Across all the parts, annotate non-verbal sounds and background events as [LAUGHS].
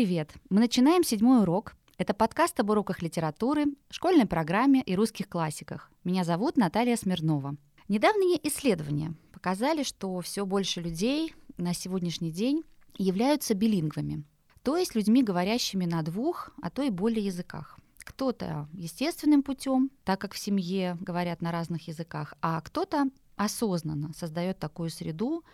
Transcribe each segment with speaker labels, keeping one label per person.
Speaker 1: Привет! Мы начинаем седьмой урок. Это подкаст об уроках литературы, школьной программе и русских классиках. Меня зовут Наталья Смирнова. Недавние исследования показали, что все больше людей на сегодняшний день являются билингвами, то есть людьми, говорящими на двух, а то и более языках. Кто-то естественным путем, так как в семье говорят на разных языках, а кто-то осознанно создает такую среду,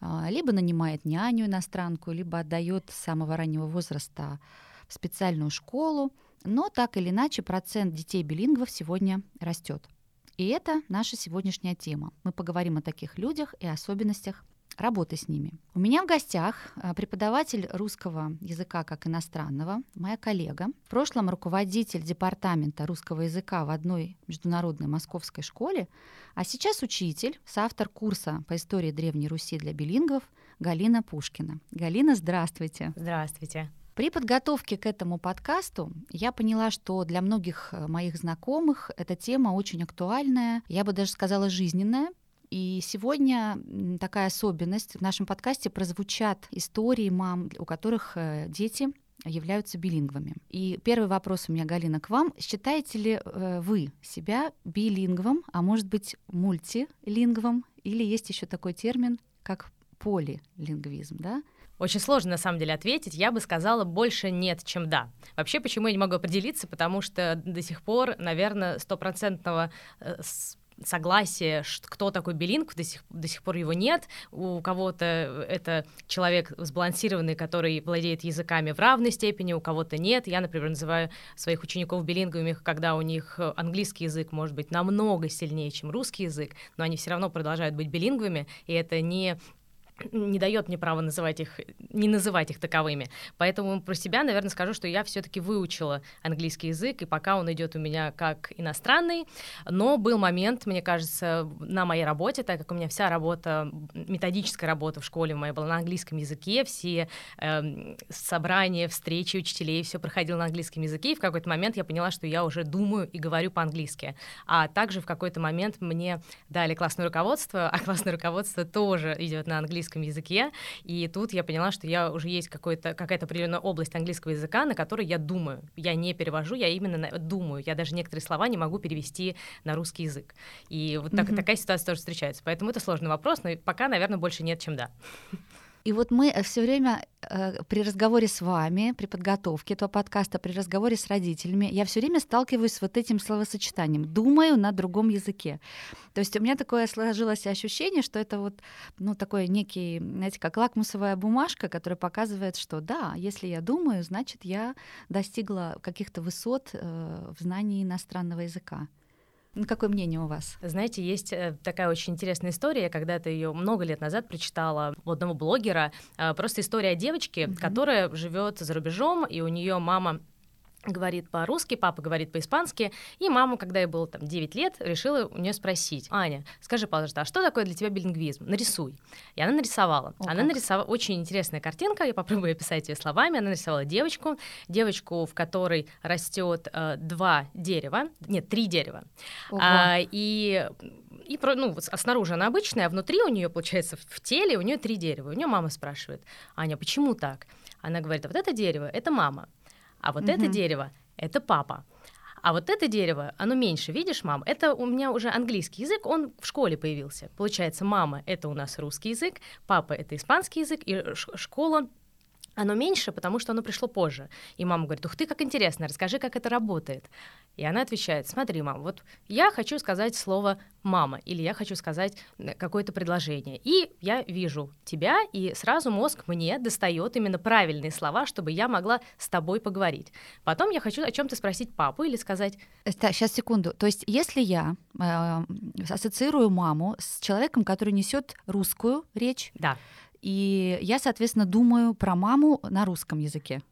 Speaker 1: либо нанимает няню иностранку, либо отдает с самого раннего возраста в специальную школу. Но так или иначе процент детей билингвов сегодня растет. И это наша сегодняшняя тема. Мы поговорим о таких людях и особенностях работы с ними. У меня в гостях а, преподаватель русского языка как иностранного, моя коллега, в прошлом руководитель департамента русского языка в одной международной московской школе, а сейчас учитель, соавтор курса по истории Древней Руси для билингвов Галина Пушкина. Галина, здравствуйте.
Speaker 2: Здравствуйте.
Speaker 1: При подготовке к этому подкасту я поняла, что для многих э, моих знакомых эта тема очень актуальная, я бы даже сказала жизненная, и сегодня такая особенность. В нашем подкасте прозвучат истории мам, у которых э, дети являются билингвами. И первый вопрос у меня, Галина, к вам. Считаете ли э, вы себя билингвом, а может быть мультилингвом, или есть еще такой термин, как полилингвизм, да?
Speaker 2: Очень сложно, на самом деле, ответить. Я бы сказала, больше нет, чем да. Вообще, почему я не могу определиться? Потому что до сих пор, наверное, стопроцентного э, согласие, кто такой Белинг, до сих, до сих пор его нет. У кого-то это человек сбалансированный, который владеет языками в равной степени, у кого-то нет. Я, например, называю своих учеников билинговыми, когда у них английский язык может быть намного сильнее, чем русский язык, но они все равно продолжают быть билинговыми, и это не не дает мне права называть их, не называть их таковыми. Поэтому про себя, наверное, скажу, что я все-таки выучила английский язык, и пока он идет у меня как иностранный. Но был момент, мне кажется, на моей работе, так как у меня вся работа, методическая работа в школе моя была на английском языке, все э, собрания, встречи учителей, все проходило на английском языке, и в какой-то момент я поняла, что я уже думаю и говорю по-английски. А также в какой-то момент мне дали классное руководство, а классное руководство тоже идет на английском английском языке, и тут я поняла, что я уже есть какая-то определенная область английского языка, на которой я думаю. Я не перевожу, я именно думаю. Я даже некоторые слова не могу перевести на русский язык. И вот так, mm-hmm. такая ситуация тоже встречается. Поэтому это сложный вопрос, но пока, наверное, больше нет, чем да.
Speaker 1: И вот мы э, все время э, при разговоре с вами, при подготовке этого подкаста, при разговоре с родителями, я все время сталкиваюсь с вот этим словосочетанием «думаю на другом языке». То есть у меня такое сложилось ощущение, что это вот ну, такой некий, знаете, как лакмусовая бумажка, которая показывает, что да, если я думаю, значит, я достигла каких-то высот э, в знании иностранного языка. Какое мнение у вас?
Speaker 2: Знаете, есть э, такая очень интересная история. Я когда-то ее много лет назад прочитала у одного блогера. Э, просто история девочки, mm-hmm. которая живет за рубежом, и у нее мама говорит по-русски, папа говорит по-испански, и мама, когда ей было там 9 лет, решила у нее спросить, Аня, скажи, пожалуйста, а что такое для тебя билингвизм? Нарисуй. И она нарисовала. О, она нарисовала очень интересная картинка, я попробую описать ее словами. Она нарисовала девочку, девочку, в которой растет э, два дерева, нет, три дерева. А, и и ну, а снаружи она обычная, а внутри у нее, получается, в теле у нее три дерева. У нее мама спрашивает, Аня, почему так? Она говорит, а вот это дерево, это мама. А вот угу. это дерево — это папа. А вот это дерево, оно меньше, видишь, мам? Это у меня уже английский язык, он в школе появился. Получается, мама — это у нас русский язык, папа — это испанский язык, и школа оно меньше, потому что оно пришло позже. И мама говорит, ух ты, как интересно, расскажи, как это работает. И она отвечает, смотри, мам, вот я хочу сказать слово «мама» или я хочу сказать э, какое-то предложение. И я вижу тебя, и сразу мозг мне достает именно правильные слова, чтобы я могла с тобой поговорить. Потом я хочу о чем-то спросить папу или сказать...
Speaker 1: Так, сейчас, секунду. То есть если я э, ассоциирую маму с человеком, который несет русскую речь,
Speaker 2: да
Speaker 1: и я, соответственно, думаю про маму на русском языке.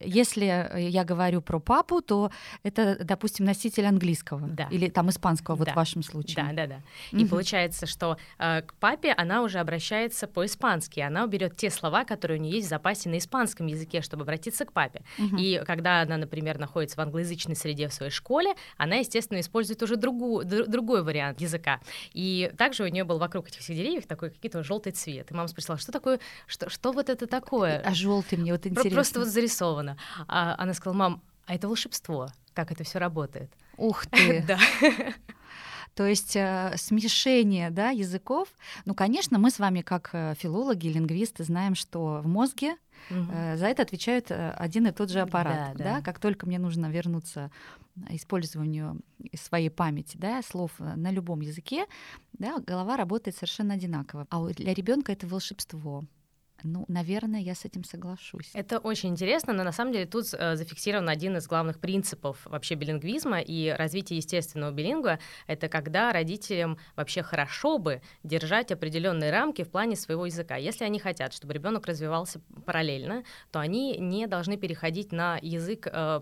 Speaker 1: Если э, я говорю про папу, то это, допустим, носитель английского
Speaker 2: да.
Speaker 1: или там испанского, вот
Speaker 2: да.
Speaker 1: в вашем случае.
Speaker 2: Да, да, да. Угу. И получается, что э, к папе она уже обращается по-испански. Она берет те слова, которые у нее есть в запасе на испанском языке, чтобы обратиться к папе. Угу. И когда она, например, находится в англоязычной среде в своей школе, она, естественно, использует уже другую, другой вариант языка. И также у нее был вокруг этих всех деревьев такой какой-то желтый цвет. И мама спросила, что такое, что, что вот это такое?
Speaker 1: А желтый мне вот интересно.
Speaker 2: Просто вот зарисовано. А она сказала, мам, а это волшебство, как это все работает.
Speaker 1: Ух [LAUGHS] ты!
Speaker 2: Да.
Speaker 1: То есть э, смешение да, языков. Ну, конечно, мы с вами, как э, филологи, лингвисты, знаем, что в мозге угу. э, за это отвечает э, один и тот же аппарат. Да, да. Да? Как только мне нужно вернуться использованию своей памяти, да, слов э, на любом языке, да, голова работает совершенно одинаково. А для ребенка это волшебство. Ну, наверное, я с этим соглашусь.
Speaker 2: Это очень интересно, но на самом деле тут э, зафиксирован один из главных принципов вообще билингвизма и развития естественного билингва. Это когда родителям вообще хорошо бы держать определенные рамки в плане своего языка. Если они хотят, чтобы ребенок развивался параллельно, то они не должны переходить на язык э,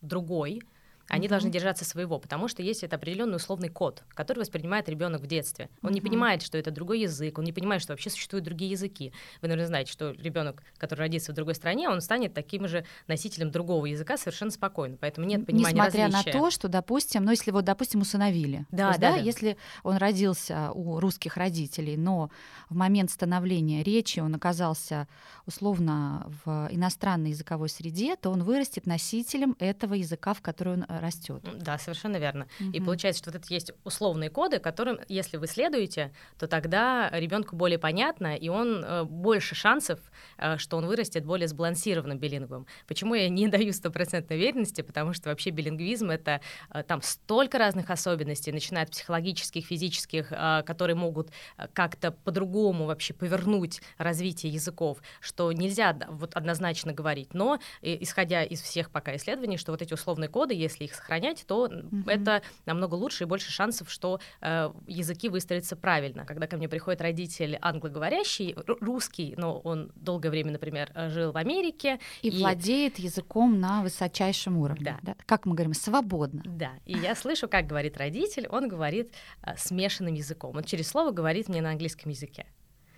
Speaker 2: другой, они mm-hmm. должны держаться своего, потому что есть это определенный условный код, который воспринимает ребенок в детстве. Он mm-hmm. не понимает, что это другой язык, он не понимает, что вообще существуют другие языки. Вы, наверное, знаете, что ребенок, который родится в другой стране, он станет таким же носителем другого языка совершенно спокойно. Поэтому нет понимания
Speaker 1: Несмотря
Speaker 2: различия.
Speaker 1: на то, что, допустим, ну если вот, допустим, усыновили,
Speaker 2: да,
Speaker 1: есть,
Speaker 2: да,
Speaker 1: да,
Speaker 2: да,
Speaker 1: если он родился у русских родителей, но в момент становления речи он оказался условно в иностранной языковой среде, то он вырастет носителем этого языка, в который он э, растет.
Speaker 2: Да, совершенно верно. Угу. И получается, что вот это есть условные коды, которым, если вы следуете, то тогда ребенку более понятно, и он э, больше шансов, э, что он вырастет более сбалансированным билингвом. Почему я не [LAUGHS] даю стопроцентной уверенности? Потому что вообще билингвизм — это э, там столько разных особенностей, начиная от психологических, физических, э, которые могут э, как-то по-другому вообще повернуть развитие языков, что нельзя вот однозначно говорить. Но, э, исходя из всех пока исследований, что вот эти условные коды, если их сохранять, то mm-hmm. это намного лучше и больше шансов, что э, языки выстроятся правильно. Когда ко мне приходит родитель англоговорящий, русский, но он долгое время, например, э, жил в Америке.
Speaker 1: И, и... владеет языком на высочайшем уровне. Да. да. Как мы говорим, свободно.
Speaker 2: Да. И я слышу, как говорит родитель, он говорит э, смешанным языком. Он через слово говорит мне на английском языке.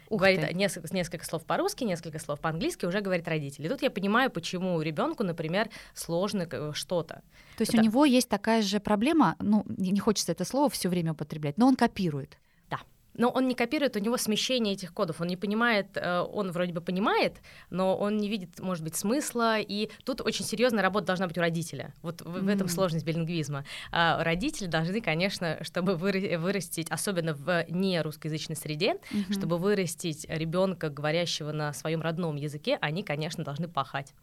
Speaker 2: Ух говорит ты. несколько, несколько слов по-русски, несколько слов по-английски, уже говорит родители. И тут я понимаю, почему ребенку, например, сложно что-то.
Speaker 1: То есть это... у него есть такая же проблема, ну, не хочется это слово все время употреблять, но он копирует
Speaker 2: но он не копирует, у него смещение этих кодов, он не понимает, э, он вроде бы понимает, но он не видит, может быть, смысла, и тут очень серьезная работа должна быть у родителя. Вот в, mm-hmm. в этом сложность билингвизма. А родители должны, конечно, чтобы вырастить, особенно в не русскоязычной среде, mm-hmm. чтобы вырастить ребенка, говорящего на своем родном языке, они, конечно, должны пахать.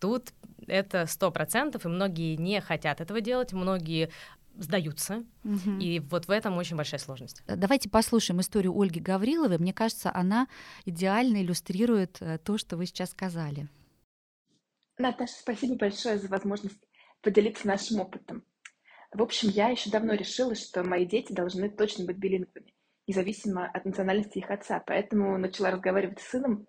Speaker 2: Тут это сто процентов, и многие не хотят этого делать, многие сдаются. Угу. И вот в этом очень большая сложность.
Speaker 1: Э, давайте послушаем историю Ольги Гавриловой. Мне кажется, она идеально иллюстрирует э, то, что вы сейчас сказали.
Speaker 3: Наташа, спасибо большое за возможность поделиться нашим опытом. В общем, я еще давно решила, что мои дети должны точно быть билингвами, независимо от национальности их отца. Поэтому начала разговаривать с сыном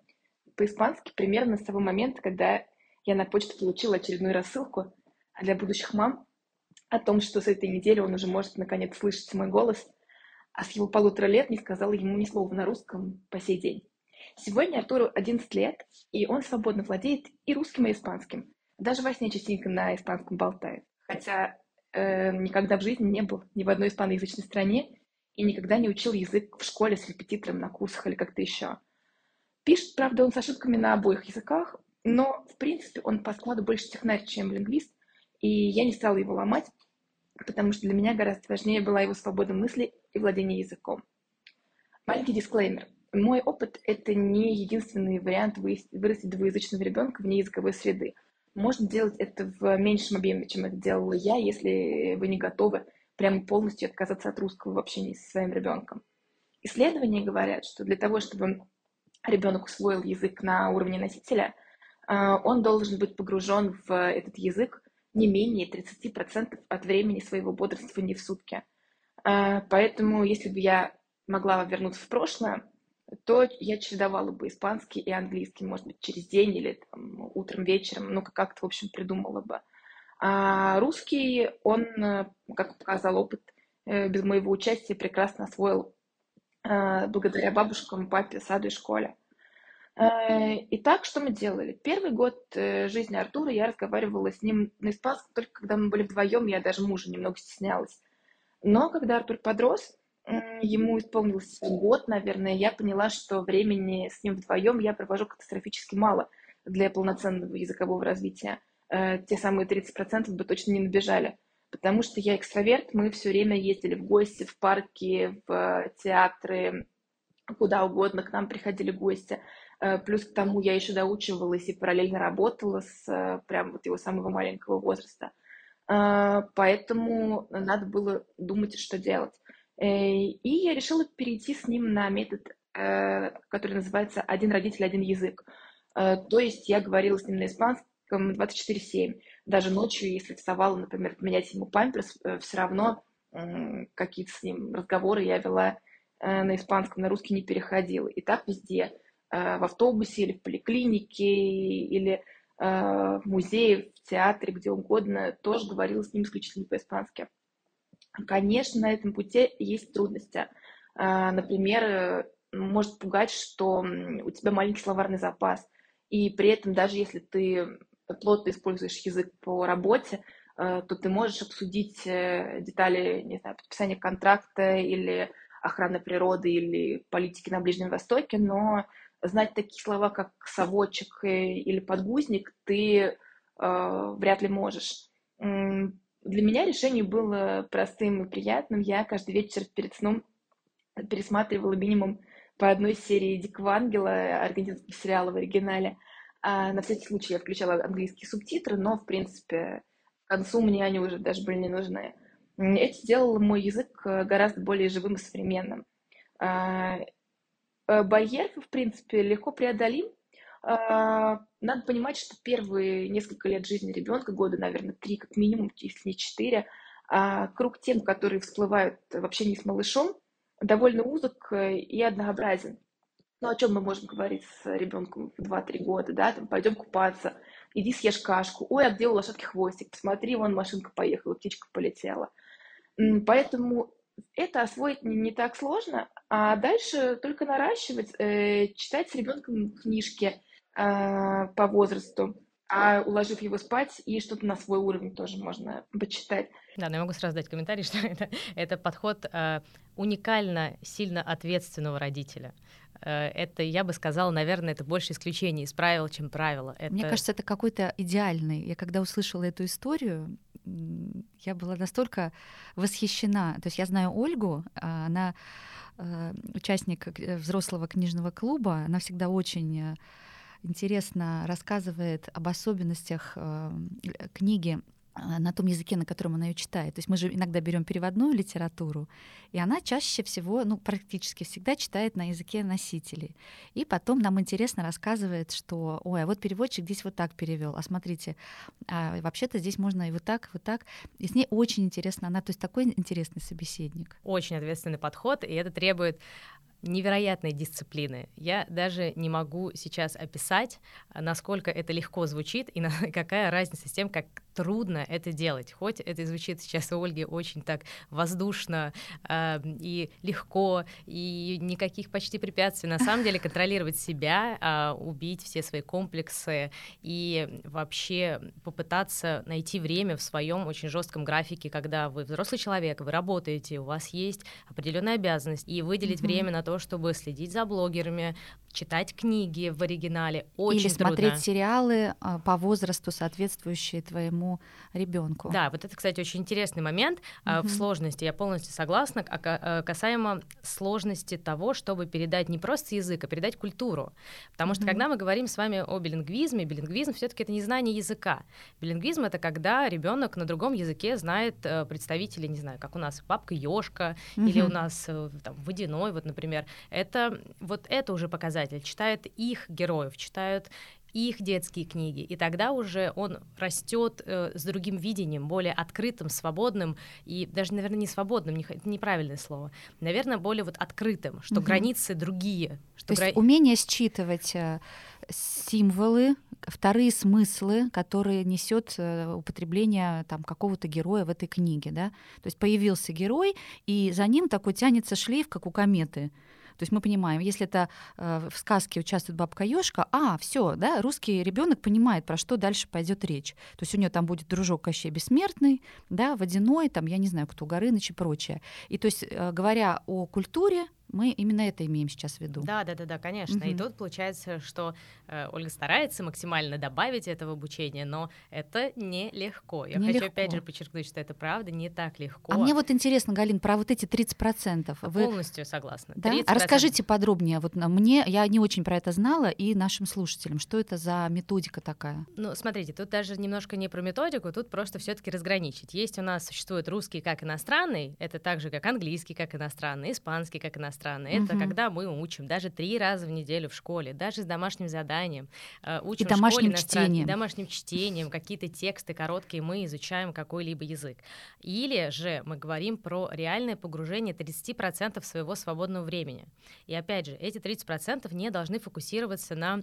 Speaker 3: по-испански примерно с того момента, когда я на почту получила очередную рассылку для будущих мам о том, что с этой недели он уже может наконец слышать мой голос, а с его полутора лет не сказала ему ни слова на русском по сей день. Сегодня Артуру 11 лет, и он свободно владеет и русским, и испанским. Даже во сне частенько на испанском болтает. Хотя э, никогда в жизни не был ни в одной испаноязычной стране и никогда не учил язык в школе с репетитором на курсах или как-то еще. Пишет, правда, он с ошибками на обоих языках, но, в принципе, он по складу больше технарь, чем лингвист, и я не стала его ломать, потому что для меня гораздо важнее была его свобода мысли и владение языком. Маленький дисклеймер. Мой опыт — это не единственный вариант вырастить двуязычного ребенка вне языковой среды. Можно делать это в меньшем объеме, чем это делала я, если вы не готовы прямо полностью отказаться от русского в общении со своим ребенком. Исследования говорят, что для того, чтобы ребенок усвоил язык на уровне носителя, а, он должен быть погружен в этот язык не менее 30% от времени своего бодрствования в сутки. А, поэтому, если бы я могла вернуться в прошлое, то я чередовала бы испанский и английский, может быть, через день или там, утром, вечером, ну, как-то, в общем, придумала бы. А русский, он, э, как показал опыт, э, без моего участия прекрасно освоил э, благодаря бабушкам, папе, саду и школе. Итак, что мы делали? Первый год жизни Артура я разговаривала с ним на испанском, только когда мы были вдвоем, я даже мужа немного стеснялась. Но когда Артур подрос, ему исполнился год, наверное, я поняла, что времени с ним вдвоем я провожу катастрофически мало для полноценного языкового развития. Э, те самые 30% бы точно не набежали. Потому что я экстраверт, мы все время ездили в гости, в парки, в театры, куда угодно к нам приходили гости. Э, плюс к тому я еще доучивалась и параллельно работала с э, прям вот его самого маленького возраста. Поэтому надо было думать, что делать. И я решила перейти с ним на метод, который называется «один родитель, один язык». То есть я говорила с ним на испанском, 24-7. Даже ночью, если вставала, например, поменять ему памперс, э, все равно какие-то с ним разговоры я вела э, на испанском, на русский не переходила. И так везде. Э, в автобусе или в поликлинике, или в музее, в театре, где угодно, тоже говорила с ним исключительно по-испански. Конечно, на этом пути есть трудности. Например, может пугать, что у тебя маленький словарный запас, и при этом даже если ты плотно используешь язык по работе, э, то ты можешь обсудить э, детали, не знаю, подписания контракта или охраны природы или политики на Ближнем Востоке, но знать такие слова, как совочек э, или подгузник, ты вряд ли можешь. Для меня решение было простым и приятным. Я каждый вечер перед сном пересматривала минимум по одной серии Дикого Ангела, аргентинского сериала в оригинале – а на всякий случай я включала английские субтитры, но, в принципе, к концу мне они уже даже были не нужны. Это сделало мой язык э, гораздо более живым и современным. Э, барьер, в принципе, легко преодолим. А, надо понимать, что первые несколько лет жизни ребенка, года, наверное, три как минимум, если не четыре, а, круг тем, которые всплывают в общении с малышом, довольно узок э, и однообразен. Ну, о чем мы можем говорить с ребенком в 2-3 года, да, там, пойдем купаться, иди съешь кашку, ой, а где у лошадки хвостик, посмотри, вон машинка поехала, птичка полетела. Поэтому это освоить не, не так сложно, а дальше только наращивать, э, читать с ребенком книжки э, по возрасту, а уложив его спать, и что-то на свой уровень тоже можно почитать.
Speaker 2: Да, но я могу сразу дать комментарий, [LAUGHS] что это, это подход э, уникально сильно ответственного родителя. Э, это, я бы сказала, наверное, это больше исключение из правил, чем правило. Это...
Speaker 1: Мне кажется, это какой-то идеальный. Я когда услышала эту историю, я была настолько восхищена. То есть я знаю Ольгу, а она э, участник взрослого книжного клуба, она всегда очень интересно рассказывает об особенностях э, книги на том языке, на котором она ее читает. То есть мы же иногда берем переводную литературу, и она чаще всего, ну, практически всегда читает на языке носителей. И потом нам интересно рассказывает, что, ой, а вот переводчик здесь вот так перевел, а смотрите, а вообще-то здесь можно и вот так, и вот так. И с ней очень интересно, она, то есть такой интересный собеседник.
Speaker 2: Очень ответственный подход, и это требует невероятной дисциплины. Я даже не могу сейчас описать, насколько это легко звучит и на, [LAUGHS] какая разница с тем, как трудно это делать. Хоть это звучит сейчас у Ольги очень так воздушно э, и легко, и никаких почти препятствий. На самом деле контролировать себя, э, убить все свои комплексы и вообще попытаться найти время в своем очень жестком графике, когда вы взрослый человек, вы работаете, у вас есть определенная обязанность, и выделить mm-hmm. время на то, чтобы следить за блогерами, читать книги в оригинале, очень
Speaker 1: Или
Speaker 2: трудно.
Speaker 1: смотреть сериалы э, по возрасту, соответствующие твоему ребенку.
Speaker 2: Да, вот это, кстати, очень интересный момент угу. в сложности. Я полностью согласна. А э, касаемо сложности того, чтобы передать не просто язык, а передать культуру. Потому что угу. когда мы говорим с вами о билингвизме, билингвизм все-таки это не знание языка. Билингвизм это когда ребенок на другом языке знает э, представителей, не знаю, как у нас папка Ёшка угу. или у нас там, водяной, вот, например. Это вот это уже показатель. Читает их героев, читают их детские книги, и тогда уже он растет э, с другим видением, более открытым, свободным, и даже, наверное, не свободным, не, это неправильное слово, наверное, более вот открытым, что угу. границы другие. Что
Speaker 1: То гра... есть умение считывать э, символы, вторые смыслы, которые несет э, употребление там какого-то героя в этой книге, да. То есть появился герой, и за ним такой тянется шлейф, как у кометы. То есть мы понимаем, если это э, в сказке участвует бабка Ёшка, а, все, да, русский ребенок понимает, про что дальше пойдет речь. То есть у нее там будет дружок Кощей Бессмертный, да, Водяной, там, я не знаю, кто, Горыныч и прочее. И то есть, э, говоря о культуре, мы именно это имеем сейчас в виду.
Speaker 2: Да, да, да, да, конечно. Угу. И тут получается, что э, Ольга старается максимально добавить этого обучения, но это нелегко. Я не хочу легко. опять же подчеркнуть, что это правда не так легко.
Speaker 1: А мне вот интересно, Галин, про вот эти 30%.
Speaker 2: Вы... Полностью согласна.
Speaker 1: Да? А расскажите подробнее. Вот мне, я не очень про это знала, и нашим слушателям, что это за методика такая?
Speaker 2: Ну, смотрите, тут даже немножко не про методику, тут просто все таки разграничить. Есть у нас существует русский как иностранный, это так же, как английский как иностранный, испанский как иностранный, страны. Это угу. когда мы учим даже три раза в неделю в школе, даже с домашним заданием. Э, учим
Speaker 1: и домашним чтением.
Speaker 2: домашним чтением, какие-то тексты короткие, мы изучаем какой-либо язык. Или же мы говорим про реальное погружение 30% своего свободного времени. И опять же, эти 30% не должны фокусироваться на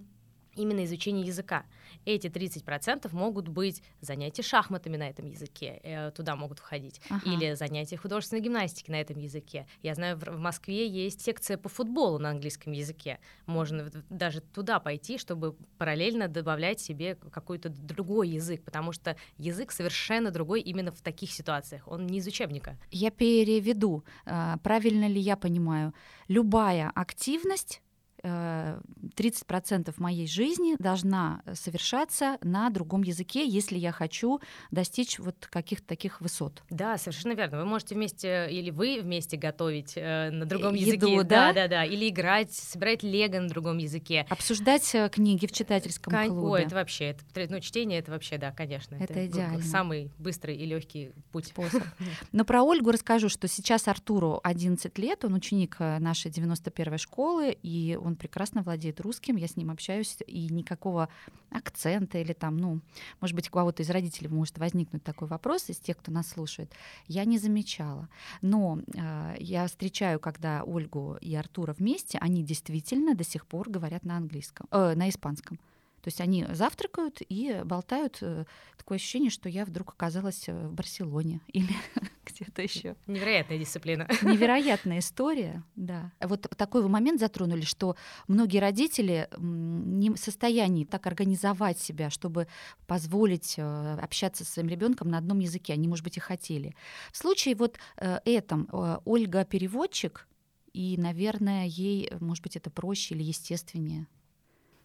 Speaker 2: именно изучение языка. Эти 30% могут быть занятия шахматами на этом языке, э, туда могут входить, ага. или занятия художественной гимнастики на этом языке. Я знаю, в, в Москве есть секция по футболу на английском языке. Можно даже туда пойти, чтобы параллельно добавлять себе какой-то другой язык, потому что язык совершенно другой именно в таких ситуациях. Он не из учебника.
Speaker 1: Я переведу. А, правильно ли я понимаю? Любая активность 30% э, моей жизни должна совершаться на другом языке, если я хочу достичь вот каких-то таких высот.
Speaker 2: Да, совершенно верно. Вы можете вместе или вы вместе готовить э, на другом Еду, языке, да? да, да, да, или играть, собирать лего на другом языке,
Speaker 1: обсуждать э, книги в читательском Кон- клубе.
Speaker 2: Ой, это вообще, это, ну чтение, это вообще, да, конечно,
Speaker 1: это, это идеально.
Speaker 2: Самый быстрый и легкий путь.
Speaker 1: Способ. [LAUGHS] Но про Ольгу расскажу, что сейчас Артуру 11 лет, он ученик нашей 91-й школы, и он прекрасно владеет русским, я с ним общаюсь, и никакого акцента или там, ну, может быть, у кого-то из родителей может возникнуть такой вопрос из тех, кто нас слушает, я не замечала. Но э, я встречаю, когда Ольгу и Артура вместе, они действительно до сих пор говорят на английском, э, на испанском. То есть они завтракают и болтают. Э, такое ощущение, что я вдруг оказалась э, в Барселоне [LAUGHS] или [LAUGHS] где-то еще.
Speaker 2: Невероятная дисциплина. [LAUGHS]
Speaker 1: Невероятная история, да. Вот такой вы момент затронули, что многие родители не в состоянии так организовать себя, чтобы позволить э, общаться со своим ребенком на одном языке. Они, может быть, и хотели. В случае вот этом Ольга переводчик, и, наверное, ей, может быть, это проще или естественнее.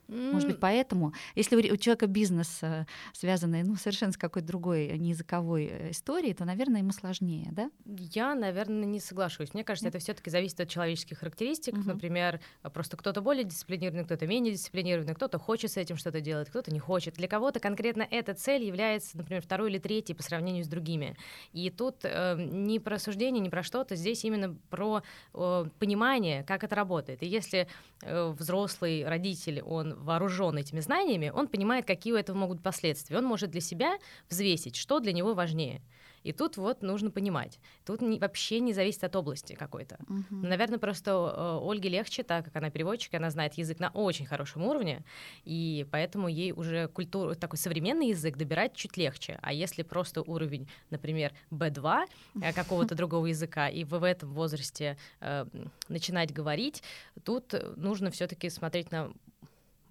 Speaker 1: Может быть, поэтому, если у человека бизнес э, связанный ну, совершенно с какой-то другой э, неязыковой э, историей, то, наверное, ему сложнее, да?
Speaker 2: Я, наверное, не соглашусь. Мне кажется, mm. это все-таки зависит от человеческих характеристик. Mm-hmm. Например, просто кто-то более дисциплинированный, кто-то менее дисциплинированный, кто-то хочет с этим что-то делать, кто-то не хочет. Для кого-то конкретно эта цель является, например, второй или третьей по сравнению с другими. И тут э, не про суждение, не про что-то, здесь именно про э, понимание, как это работает. И если э, взрослый родитель, он вооружен этими знаниями, он понимает, какие у этого могут последствия. Он может для себя взвесить, что для него важнее. И тут вот нужно понимать. Тут не, вообще не зависит от области какой-то. Uh-huh. Наверное, просто э, Ольге легче, так как она переводчик, она знает язык на очень хорошем уровне, и поэтому ей уже культуру, такой современный язык добирать чуть легче. А если просто уровень, например, B2 э, какого-то [LAUGHS] другого языка, и вы в этом возрасте э, начинать говорить, тут нужно все-таки смотреть на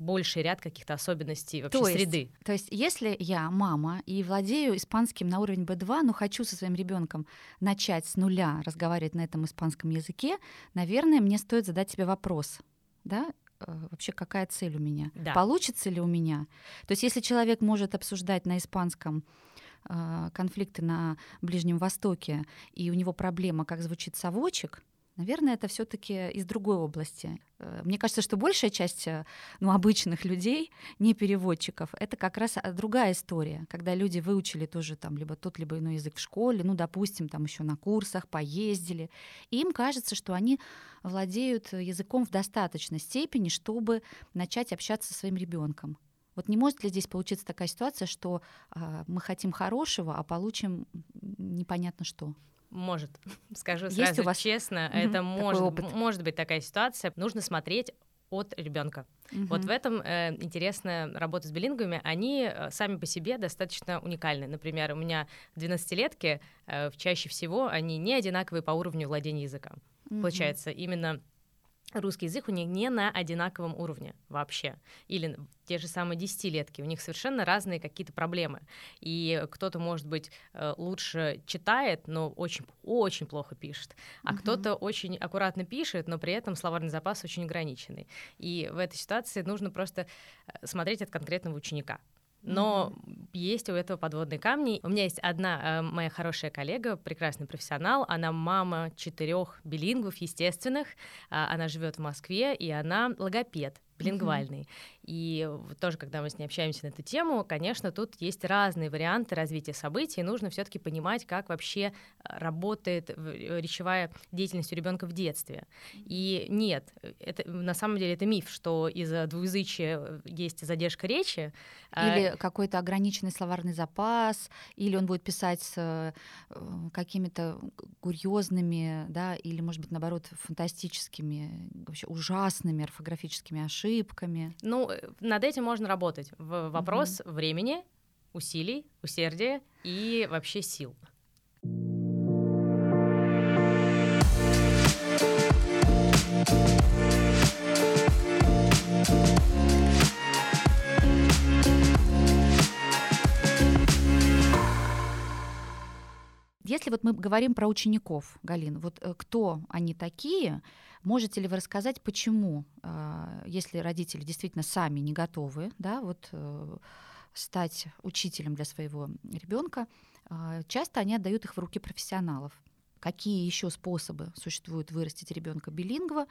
Speaker 2: больший ряд каких-то особенностей вообще
Speaker 1: то
Speaker 2: есть, среды.
Speaker 1: То есть, если я мама и владею испанским на уровень B2, но хочу со своим ребенком начать с нуля разговаривать на этом испанском языке, наверное, мне стоит задать себе вопрос, да, э, вообще какая цель у меня,
Speaker 2: да.
Speaker 1: получится ли у меня. То есть, если человек может обсуждать на испанском э, конфликты на Ближнем Востоке, и у него проблема, как звучит совочек, Наверное, это все-таки из другой области. Э, мне кажется, что большая часть э, ну, обычных людей, не переводчиков, это как раз а, другая история, когда люди выучили тоже там либо тот, либо иной язык в школе, ну, допустим, там еще на курсах, поездили, и им кажется, что они владеют языком в достаточной степени, чтобы начать общаться со своим ребенком. Вот не может ли здесь получиться такая ситуация, что э, мы хотим хорошего, а получим непонятно что?
Speaker 2: Может. [LAUGHS] Скажу Есть сразу у вас... честно, угу, это может, может быть такая ситуация. Нужно смотреть от ребенка. Угу. Вот в этом э, интересная работа с билингвами. Они э, сами по себе достаточно уникальны. Например, у меня 12-летки, э, чаще всего они не одинаковые по уровню владения языком. Угу. Получается, именно русский язык у них не на одинаковом уровне вообще. Или те же самые десятилетки, у них совершенно разные какие-то проблемы. И кто-то, может быть, э, лучше читает, но очень-очень плохо пишет, а uh-huh. кто-то очень аккуратно пишет, но при этом словарный запас очень ограниченный. И в этой ситуации нужно просто э, смотреть от конкретного ученика. Но mm-hmm. есть у этого подводные камни. У меня есть одна э, моя хорошая коллега, прекрасный профессионал. Она мама четырех билингвов естественных. Э, она живет в Москве, и она логопед билингвальный. Mm-hmm. И тоже, когда мы с ней общаемся на эту тему, конечно, тут есть разные варианты развития событий, и нужно все-таки понимать, как вообще э, работает э, речевая деятельность у ребенка в детстве. И нет, это, на самом деле это миф, что из-за двуязычия э, есть задержка речи.
Speaker 1: Или а... какой-то ограниченный словарный запас, или он будет писать с какими-то курьезными, да, или, может быть, наоборот, фантастическими, вообще ужасными орфографическими ошибками.
Speaker 2: Ну, над этим можно работать. В вопрос угу. времени, усилий, усердия и вообще сил.
Speaker 1: Если вот мы говорим про учеников, Галин, вот э, кто они такие, Можете ли вы рассказать, почему, а, если родители действительно сами не готовы, да, вот э, стать учителем для своего ребенка, а, часто они отдают их в руки профессионалов какие еще способы существуют вырастить ребенка билингва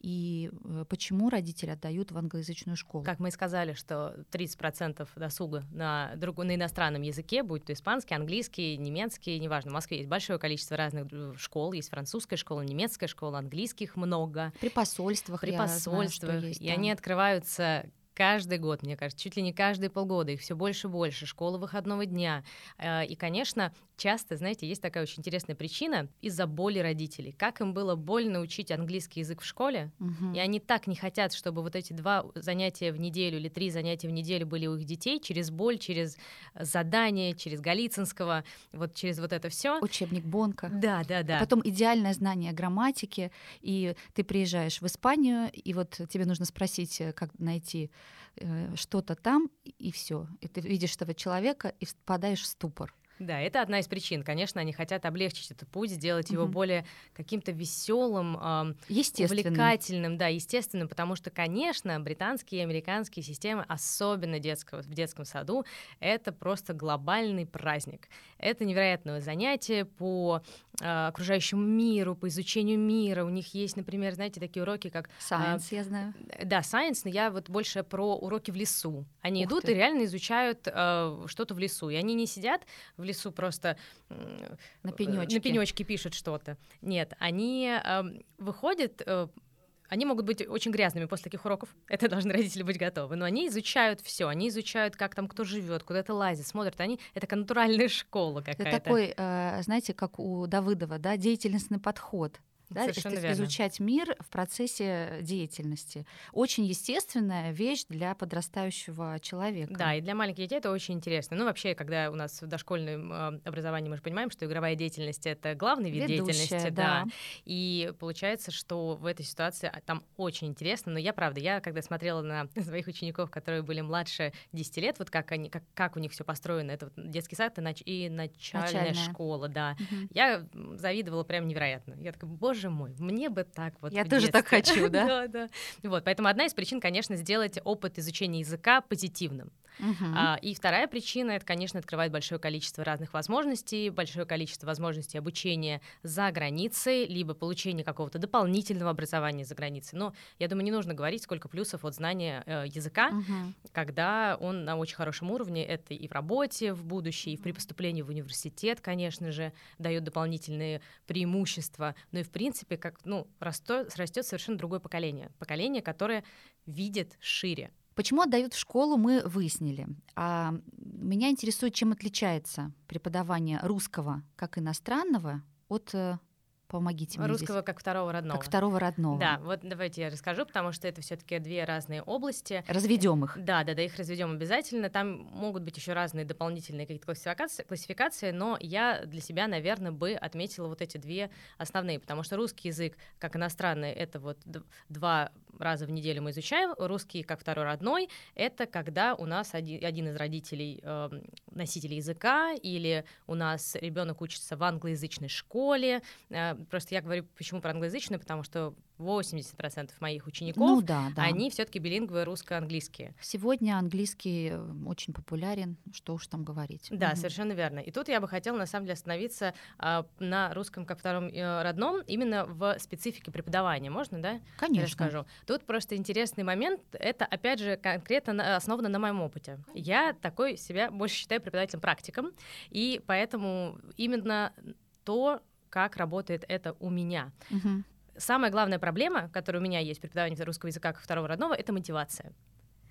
Speaker 1: и э, почему родители отдают в англоязычную школу.
Speaker 2: Как мы и сказали, что 30% досуга на, друг, на иностранном языке, будь то испанский, английский, немецкий, неважно, в Москве есть большое количество разных школ, есть французская школа, немецкая школа, английских много.
Speaker 1: При посольствах.
Speaker 2: При посольствах. Знаю, есть, и да. они открываются каждый год, мне кажется, чуть ли не каждые полгода, их все больше и больше, школа выходного дня. Э, и, конечно, часто, знаете, есть такая очень интересная причина из-за боли родителей. Как им было больно учить английский язык в школе, угу. и они так не хотят, чтобы вот эти два занятия в неделю или три занятия в неделю были у их детей через боль, через задание, через Голицынского, вот через вот это все.
Speaker 1: Учебник Бонка.
Speaker 2: Да, да, да.
Speaker 1: А потом идеальное знание грамматики, и ты приезжаешь в Испанию, и вот тебе нужно спросить, э, как найти что-то там, и все. И ты видишь этого человека и впадаешь в ступор.
Speaker 2: Да, это одна из причин. Конечно, они хотят облегчить этот путь, сделать угу. его более каким-то веселым, э, увлекательным, да, естественным, потому что, конечно, британские и американские системы, особенно детского, в детском саду, это просто глобальный праздник. Это невероятное занятие по э, окружающему миру, по изучению мира. У них есть, например, знаете, такие уроки, как...
Speaker 1: Science, э, я знаю.
Speaker 2: Да, science, но я вот больше про уроки в лесу. Они Ух идут ты. и реально изучают э, что-то в лесу. И они не сидят в лесу просто
Speaker 1: на пенечке,
Speaker 2: на пенечке пишут что-то. Нет, они э, выходят э, они могут быть очень грязными после таких уроков. [LAUGHS] Это должны родители быть готовы. Но они изучают все. Они изучают, как там кто живет, куда это лазит, смотрят. Они это как натуральная школа какая-то.
Speaker 1: Это такой, э, знаете, как у Давыдова, да, деятельностный подход да, изучать мир в процессе деятельности. Очень естественная вещь для подрастающего человека.
Speaker 2: Да, и для маленьких детей это очень интересно. Ну, вообще, когда у нас в дошкольном образовании мы же понимаем, что игровая деятельность — это главный вид Ведущая, деятельности. Да. да. И получается, что в этой ситуации а, там очень интересно. Но я, правда, я когда смотрела на [LAUGHS] своих учеников, которые были младше 10 лет, вот как, они, как, как у них все построено, это вот детский сад и, нач- и начальная, начальная школа, да, угу. я завидовала прям невероятно. Я такая, боже боже мой, мне бы так вот.
Speaker 1: Я тоже так хочу, да? [LAUGHS]
Speaker 2: Да, да. Вот, поэтому одна из причин, конечно, сделать опыт изучения языка позитивным. Uh-huh. А, и вторая причина это, конечно, открывает большое количество разных возможностей, большое количество возможностей обучения за границей, либо получения какого-то дополнительного образования за границей. Но я думаю, не нужно говорить, сколько плюсов от знания э, языка, uh-huh. когда он на очень хорошем уровне. Это и в работе в будущем, и при поступлении в университет, конечно же, дает дополнительные преимущества. Но и в принципе, как ну растет, растет совершенно другое поколение, поколение, которое видит шире
Speaker 1: Почему отдают в школу, мы выяснили. А меня интересует, чем отличается преподавание русского как иностранного от э, Помогите мне
Speaker 2: Русского
Speaker 1: здесь.
Speaker 2: как второго родного.
Speaker 1: Как второго родного.
Speaker 2: Да, вот давайте я расскажу, потому что это все-таки две разные области.
Speaker 1: Разведем их.
Speaker 2: Да, да, да, их разведем обязательно. Там могут быть еще разные дополнительные какие-то классификации, классификации, но я для себя, наверное, бы отметила вот эти две основные, потому что русский язык как иностранный это вот два раза в неделю мы изучаем. Русский как второй родной — это когда у нас один, один из родителей э, носитель языка, или у нас ребенок учится в англоязычной школе. Э, просто я говорю, почему про англоязычную, потому что 80% моих учеников,
Speaker 1: ну, да, да.
Speaker 2: они все-таки билингвы русско-английские.
Speaker 1: Сегодня английский э, очень популярен, что уж там говорить.
Speaker 2: Да, угу. совершенно верно. И тут я бы хотела, на самом деле, остановиться а, на русском как втором э, родном, именно в специфике преподавания. Можно, да?
Speaker 1: Конечно.
Speaker 2: Расскажу. Тут просто интересный момент. Это, опять же, конкретно основано на моем опыте. Я такой себя больше считаю преподавателем-практиком, и поэтому именно то, как работает это у меня.
Speaker 1: Угу
Speaker 2: самая главная проблема, которая у меня есть при преподавании русского языка как второго родного, это мотивация.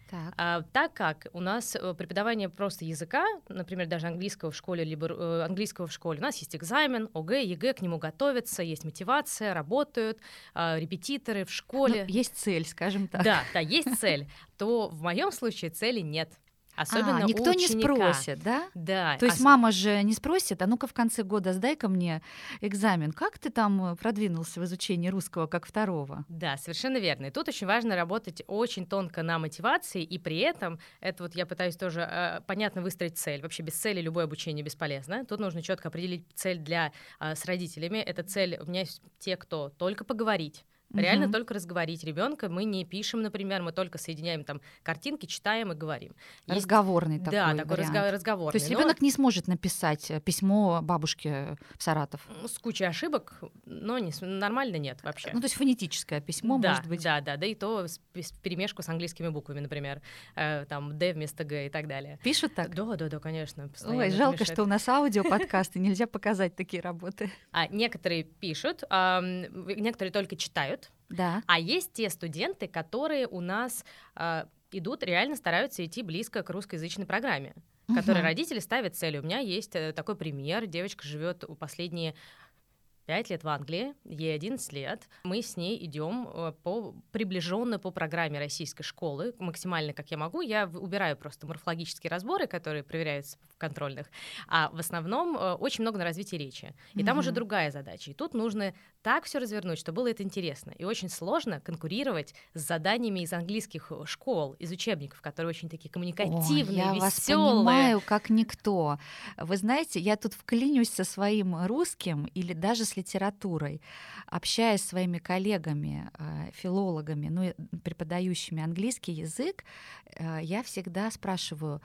Speaker 1: Так.
Speaker 2: А, так как у нас э, преподавание просто языка, например, даже английского в школе, либо э, английского в школе, у нас есть экзамен, ОГЭ, ЕГЭ, к нему готовятся, есть мотивация, работают, э, репетиторы в школе.
Speaker 1: Ну, есть цель, скажем так.
Speaker 2: Да, да, есть цель. То в моем случае цели нет. Особенно
Speaker 1: а, никто не спросит, да?
Speaker 2: Да.
Speaker 1: То есть ос... мама же не спросит, а ну-ка в конце года сдай-ка мне экзамен. Как ты там э, продвинулся в изучении русского как второго?
Speaker 2: Да, совершенно верно. И тут очень важно работать очень тонко на мотивации, и при этом, это вот я пытаюсь тоже э, понятно выстроить цель. Вообще без цели любое обучение бесполезно. Тут нужно четко определить цель для э, с родителями. Это цель у меня есть те, кто только поговорить Реально только разговорить ребенка. Мы не пишем, например, мы только соединяем там картинки, читаем и говорим.
Speaker 1: Есть... Разговорный такой
Speaker 2: Да, такой
Speaker 1: вариант.
Speaker 2: разговорный.
Speaker 1: То есть ребенок но... не сможет написать э, письмо бабушке в Саратов.
Speaker 2: С кучей ошибок, но не, нормально нет вообще.
Speaker 1: Ну, то есть фонетическое письмо,
Speaker 2: да,
Speaker 1: может быть.
Speaker 2: Да, да, да, и то с, с перемешку с английскими буквами, например. Э, там D вместо Г и так далее.
Speaker 1: Пишут так?
Speaker 2: Да, да, да, конечно.
Speaker 1: Ой, жалко, мешает. что у нас аудио подкасты, нельзя показать такие работы.
Speaker 2: А некоторые пишут, а некоторые только читают.
Speaker 1: Да.
Speaker 2: А есть те студенты, которые у нас э, идут, реально стараются идти близко к русскоязычной программе, угу. которые родители ставят целью. У меня есть э, такой пример. Девочка живет у последние 5 лет в Англии, ей 11 лет. Мы с ней идем э, по приближенно по программе российской школы, максимально как я могу. Я убираю просто морфологические разборы, которые проверяются в контрольных, а в основном э, очень много на развитии речи. И mm-hmm. там уже другая задача. И тут нужно так все развернуть, чтобы было это интересно. И очень сложно конкурировать с заданиями из английских э, школ, из учебников, которые очень такие коммуникативные,
Speaker 1: О, я
Speaker 2: веселые.
Speaker 1: вас понимаю, как никто. Вы знаете, я тут вклинюсь со своим русским или даже с литературой, общаясь с своими коллегами, э, филологами, ну, преподающими английский язык, э, я всегда спрашиваю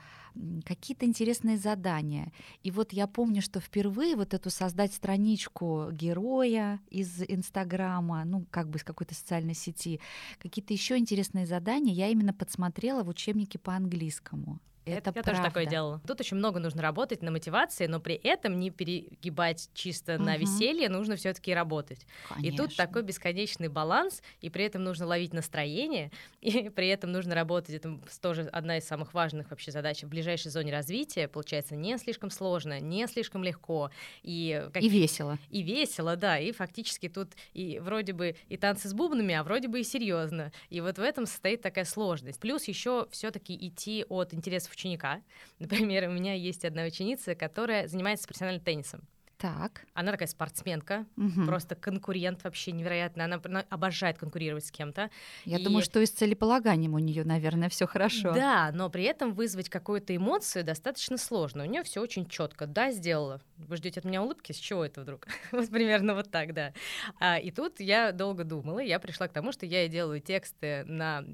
Speaker 1: какие-то интересные задания. И вот я помню, что впервые вот эту создать страничку героя из Инстаграма, ну, как бы из какой-то социальной сети, какие-то еще интересные задания я именно подсмотрела в учебнике по английскому. Это
Speaker 2: я
Speaker 1: правда.
Speaker 2: тоже такое делала. Тут очень много нужно работать на мотивации, но при этом не перегибать чисто угу. на веселье, нужно все-таки работать.
Speaker 1: Конечно.
Speaker 2: И тут такой бесконечный баланс, и при этом нужно ловить настроение, [LAUGHS] и при этом нужно работать. Это тоже одна из самых важных вообще задач в ближайшей зоне развития. Получается не слишком сложно, не слишком легко
Speaker 1: и как... и весело.
Speaker 2: И весело, да. И фактически тут и вроде бы и танцы с бубнами, а вроде бы и серьезно. И вот в этом состоит такая сложность. Плюс еще все-таки идти от интересов ученика. [LAUGHS] Например, у меня есть одна ученица, которая занимается профессиональным теннисом.
Speaker 1: Так.
Speaker 2: Она такая спортсменка, угу. просто конкурент вообще невероятно. Она, она обожает конкурировать с кем-то.
Speaker 1: Я и... думаю, что и с целеполаганием у нее, наверное, все хорошо.
Speaker 2: Да, но при этом вызвать какую-то эмоцию достаточно сложно. У нее все очень четко. Да, сделала. Вы ждете от меня улыбки? С чего это вдруг? [LAUGHS] вот примерно вот так, да. А, и тут я долго думала, я пришла к тому, что я и делаю тексты на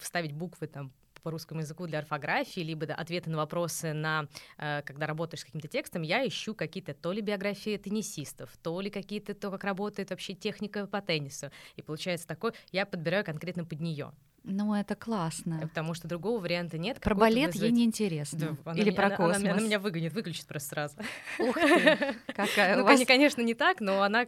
Speaker 2: вставить буквы там по русскому языку для орфографии, либо ответы на вопросы, на, э, когда работаешь с каким-то текстом, я ищу какие-то то ли биографии теннисистов, то ли какие-то то, как работает вообще техника по теннису. И получается такой, я подбираю конкретно под нее.
Speaker 1: Ну, это классно.
Speaker 2: Потому что другого варианта нет.
Speaker 1: Про балет вызвать... ей неинтересно. Да, Или про космос.
Speaker 2: Она, она, она меня выгонит, выключит просто сразу.
Speaker 1: Ух ты, [LAUGHS] какая
Speaker 2: Ну, вас... конечно, не так, но она...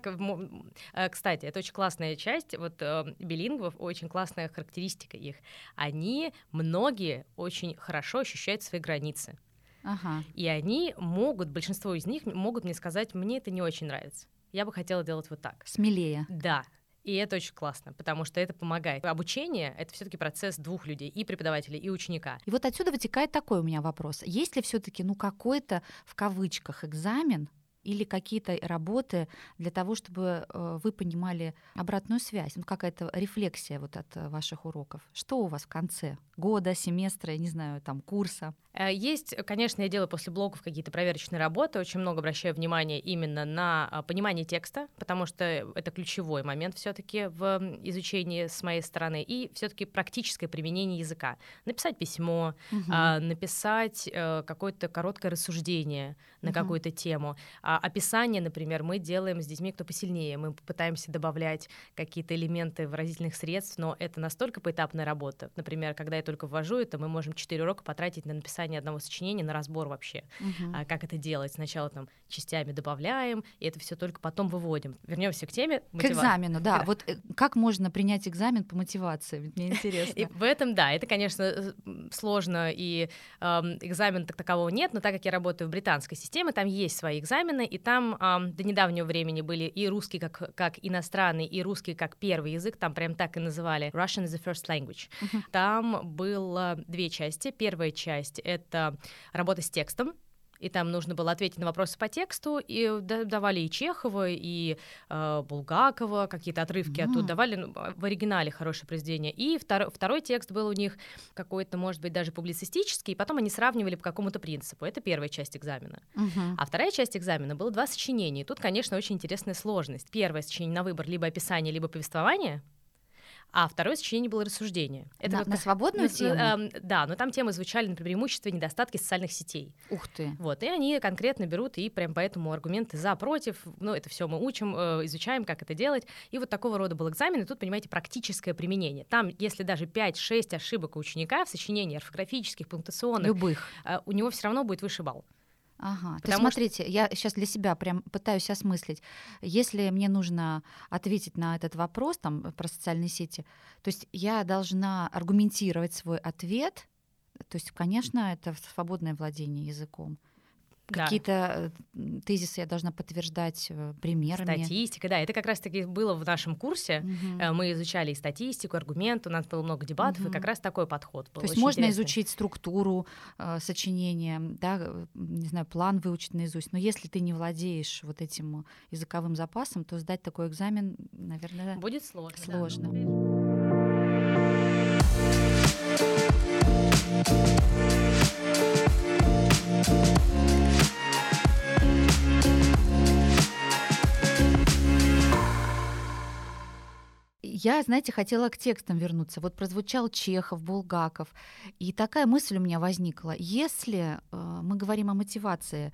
Speaker 2: Э, кстати, это очень классная часть. Вот э, билингвов, очень классная характеристика их. Они, многие, очень хорошо ощущают свои границы.
Speaker 1: Ага.
Speaker 2: И они могут, большинство из них могут мне сказать, мне это не очень нравится. Я бы хотела делать вот так.
Speaker 1: Смелее.
Speaker 2: Да, и это очень классно, потому что это помогает. Обучение — это все таки процесс двух людей, и преподавателя, и ученика.
Speaker 1: И вот отсюда вытекает такой у меня вопрос. Есть ли все таки ну, какой-то, в кавычках, экзамен, или какие-то работы для того, чтобы э, вы понимали обратную связь, ну, какая-то рефлексия вот от э, ваших уроков. Что у вас в конце года, семестра, я не знаю, там, курса?
Speaker 2: Э, есть, конечно, я делаю после блогов какие-то проверочные работы, очень много обращаю внимание именно на а, понимание текста, потому что это ключевой момент все-таки в изучении с моей стороны, и все-таки практическое применение языка. Написать письмо, угу. написать какое-то короткое рассуждение на угу. какую-то тему. А описание, например, мы делаем с детьми, кто посильнее, мы пытаемся добавлять какие-то элементы выразительных средств, но это настолько поэтапная работа. Например, когда я только ввожу это, мы можем 4 урока потратить на написание одного сочинения на разбор вообще, uh-huh. а, как это делать. Сначала там частями добавляем, и это все только потом выводим. Вернемся к теме.
Speaker 1: Мотива... К экзамену, да. Вот э, как можно принять экзамен по мотивации? Мне [LAUGHS] интересно.
Speaker 2: И в этом, да, это, конечно, сложно, и э, экзамена так такового нет, но так как я работаю в британской системе, там есть свои экзамены, и там э, до недавнего времени были и русский как, как иностранный, и русский как первый язык, там прям так и называли Russian is the first language. Uh-huh. Там было две части. Первая часть — это работа с текстом, и там нужно было ответить на вопросы по тексту, и давали и Чехова, и э, Булгакова, какие-то отрывки mm. оттуда давали, ну, в оригинале хорошее произведение. И втор, второй текст был у них какой-то, может быть, даже публицистический, и потом они сравнивали по какому-то принципу. Это первая часть экзамена.
Speaker 1: Mm-hmm.
Speaker 2: А вторая часть экзамена было два сочинения. И тут, конечно, очень интересная сложность. Первое сочинение на выбор либо описание, либо повествование — а второе сочинение было рассуждение.
Speaker 1: Это на, вот, на свободную на, тему? Э,
Speaker 2: э, да, но там темы звучали, например, преимущества и недостатки социальных сетей.
Speaker 1: Ух ты.
Speaker 2: Вот, и они конкретно берут и прям поэтому аргументы за, против, ну, это все мы учим, э, изучаем, как это делать. И вот такого рода был экзамен, и тут, понимаете, практическое применение. Там, если даже 5-6 ошибок у ученика в сочинении орфографических, пунктуационных,
Speaker 1: Любых.
Speaker 2: Э, у него все равно будет выше балл.
Speaker 1: Ага. То есть, смотрите, что... я сейчас для себя прям пытаюсь осмыслить. Если мне нужно ответить на этот вопрос там, про социальные сети, то есть я должна аргументировать свой ответ. То есть, конечно, это свободное владение языком. Какие-то да. тезисы я должна подтверждать э, примерами.
Speaker 2: Статистика, да, это как раз-таки было в нашем курсе. Угу. Мы изучали и статистику, аргументы, у нас было много дебатов, угу. и как раз такой подход был.
Speaker 1: То есть можно интересный. изучить структуру э, сочинения, да, не знаю, план выучить наизусть, но если ты не владеешь вот этим языковым запасом, то сдать такой экзамен, наверное,
Speaker 2: будет сложно.
Speaker 1: Сложно. Да. Я, знаете, хотела к текстам вернуться. Вот прозвучал Чехов, Булгаков. И такая мысль у меня возникла. Если э, мы говорим о мотивации,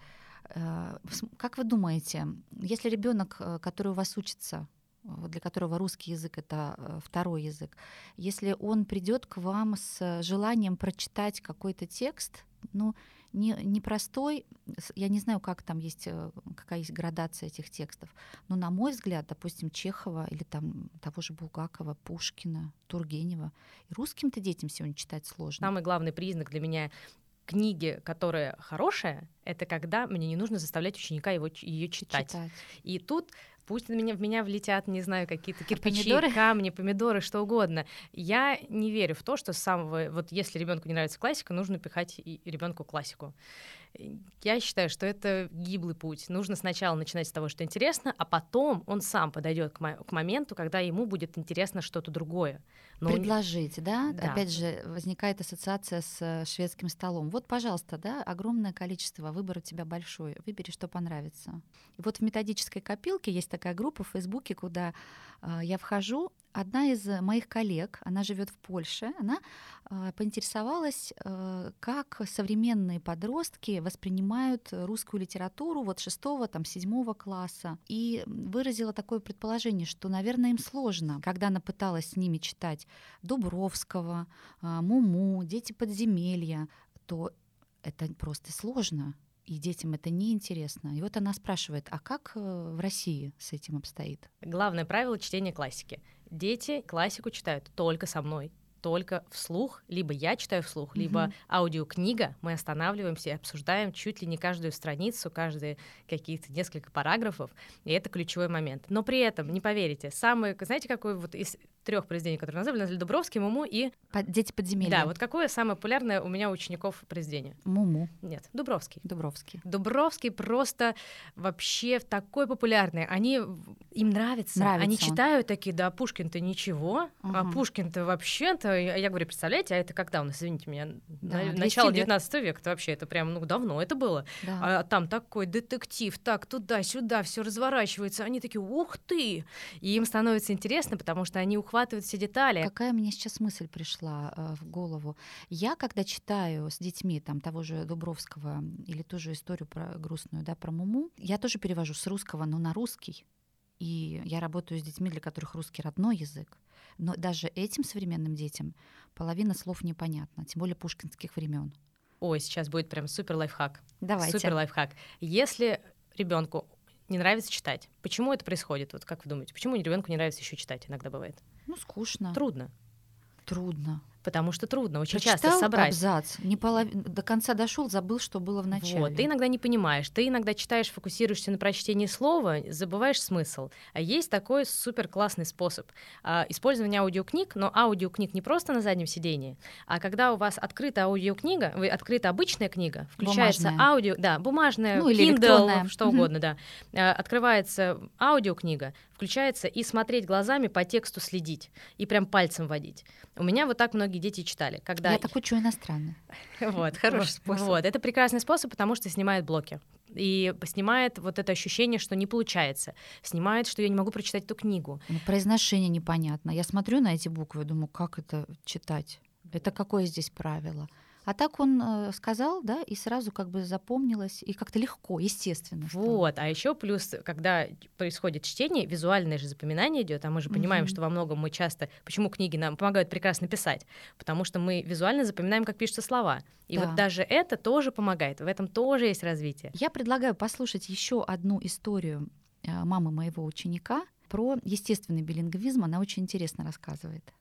Speaker 1: э, как вы думаете, если ребенок, э, который у вас учится, для которого русский язык это э, второй язык, если он придет к вам с желанием прочитать какой-то текст, ну, не, не простой, я не знаю, как там есть, э, какая есть градация этих текстов, но, на мой взгляд, допустим, Чехова или там того же Булгакова, Пушкина, Тургенева, и русским-то детям сегодня читать сложно.
Speaker 2: Самый главный признак для меня книги, которая хорошая, это когда мне не нужно заставлять ученика его, ее читать. читать. И тут Пусть на меня, в меня влетят, не знаю, какие-то кирпичи, помидоры? камни, помидоры, что угодно. Я не верю в то, что с самого... Вот если ребенку не нравится классика, нужно пихать ребенку классику. Я считаю, что это гиблый путь. Нужно сначала начинать с того, что интересно, а потом он сам подойдет к, мо- к моменту, когда ему будет интересно что-то другое.
Speaker 1: Но Предложить, он... да? да? Опять же, возникает ассоциация с э, шведским столом. Вот, пожалуйста, да, огромное количество, выбор у тебя большой. Выбери, что понравится. И вот в методической копилке есть такая группа в Фейсбуке, куда э, я вхожу, одна из моих коллег, она живет в Польше, она э, поинтересовалась, э, как современные подростки воспринимают русскую литературу вот шестого, там, седьмого класса, и выразила такое предположение, что, наверное, им сложно, когда она пыталась с ними читать Дубровского, э, Муму, Дети подземелья, то это просто сложно и детям это неинтересно. И вот она спрашивает, а как в России с этим обстоит?
Speaker 2: Главное правило чтения классики. Дети классику читают только со мной только вслух, либо я читаю вслух, либо mm-hmm. аудиокнига, мы останавливаемся и обсуждаем чуть ли не каждую страницу, каждые какие-то несколько параграфов, и это ключевой момент. Но при этом, не поверите, самый, знаете, какой вот из трех произведений, которые назвали, назвали Дубровский, Муму и...
Speaker 1: Дети подземелья.
Speaker 2: Да, вот какое самое популярное у меня у учеников произведение?
Speaker 1: Муму.
Speaker 2: Нет, Дубровский.
Speaker 1: Дубровский.
Speaker 2: Дубровский просто вообще такой популярный. Они, им нравится.
Speaker 1: нравится
Speaker 2: Они
Speaker 1: он.
Speaker 2: читают такие, да, Пушкин-то ничего,
Speaker 1: Угу.
Speaker 2: а Пушкин-то вообще-то... Я говорю, представляете, а это когда у нас, извините меня,
Speaker 1: Да,
Speaker 2: на-
Speaker 1: 200
Speaker 2: начало
Speaker 1: лет.
Speaker 2: 19 века, это вообще, это прям, ну, давно это было.
Speaker 1: Да.
Speaker 2: А там такой детектив, так туда-сюда, все разворачивается. Они такие, ух ты! И им становится интересно, потому что они ухватывают все детали.
Speaker 1: Какая мне сейчас мысль пришла э, в голову? Я, когда читаю с детьми там того же Дубровского или ту же историю про грустную, да, про Муму, я тоже перевожу с русского, но на русский. И я работаю с детьми, для которых русский родной язык. Но даже этим современным детям половина слов непонятна, тем более пушкинских времен.
Speaker 2: Ой, сейчас будет прям супер лайфхак.
Speaker 1: Давайте.
Speaker 2: Супер лайфхак. Если ребенку не нравится читать, почему это происходит? Вот как вы думаете, почему ребенку не нравится еще читать? Иногда бывает.
Speaker 1: Ну, скучно.
Speaker 2: Трудно.
Speaker 1: Трудно.
Speaker 2: Потому что трудно очень
Speaker 1: Прочитал
Speaker 2: часто собрать.
Speaker 1: абзац, не полов... до конца дошел, забыл, что было в начале.
Speaker 2: Вот, ты иногда не понимаешь, ты иногда читаешь, фокусируешься на прочтении слова, забываешь смысл. А есть такой супер классный способ а, использования аудиокниг, но аудиокниг не просто на заднем сидении, а когда у вас открыта аудиокнига, вы открыта обычная книга, включается
Speaker 1: Бумажная.
Speaker 2: аудио, да, бумажная,
Speaker 1: Ну, или
Speaker 2: Kindle,
Speaker 1: электронная.
Speaker 2: что угодно, да, А, открывается аудиокнига, включается и смотреть глазами по тексту следить и прям пальцем водить. У меня вот так многие дети читали, когда
Speaker 1: Я так учу иностранный. [LAUGHS]
Speaker 2: вот, [LAUGHS]
Speaker 1: Хороший способ.
Speaker 2: Вот, это прекрасный способ, потому что снимает блоки. И снимает вот это ощущение, что не получается. Снимает, что я не могу прочитать эту книгу.
Speaker 1: Ну, Произношение непонятно. Я смотрю на эти буквы думаю, как это читать? Это какое здесь правило? А так он э, сказал, да, и сразу как бы запомнилось, и как-то легко, естественно. стало.
Speaker 2: Вот, а еще плюс, когда происходит чтение, визуальное же запоминание идет, а мы же понимаем,
Speaker 1: Мгм.
Speaker 2: что во многом мы часто, почему книги нам помогают прекрасно писать, потому что мы визуально запоминаем, как пишутся слова. И
Speaker 1: Да.
Speaker 2: вот даже это тоже помогает, в этом тоже есть развитие.
Speaker 1: Я предлагаю послушать еще одну историю э, мамы моего ученика про естественный билингвизм. Она очень интересно рассказывает.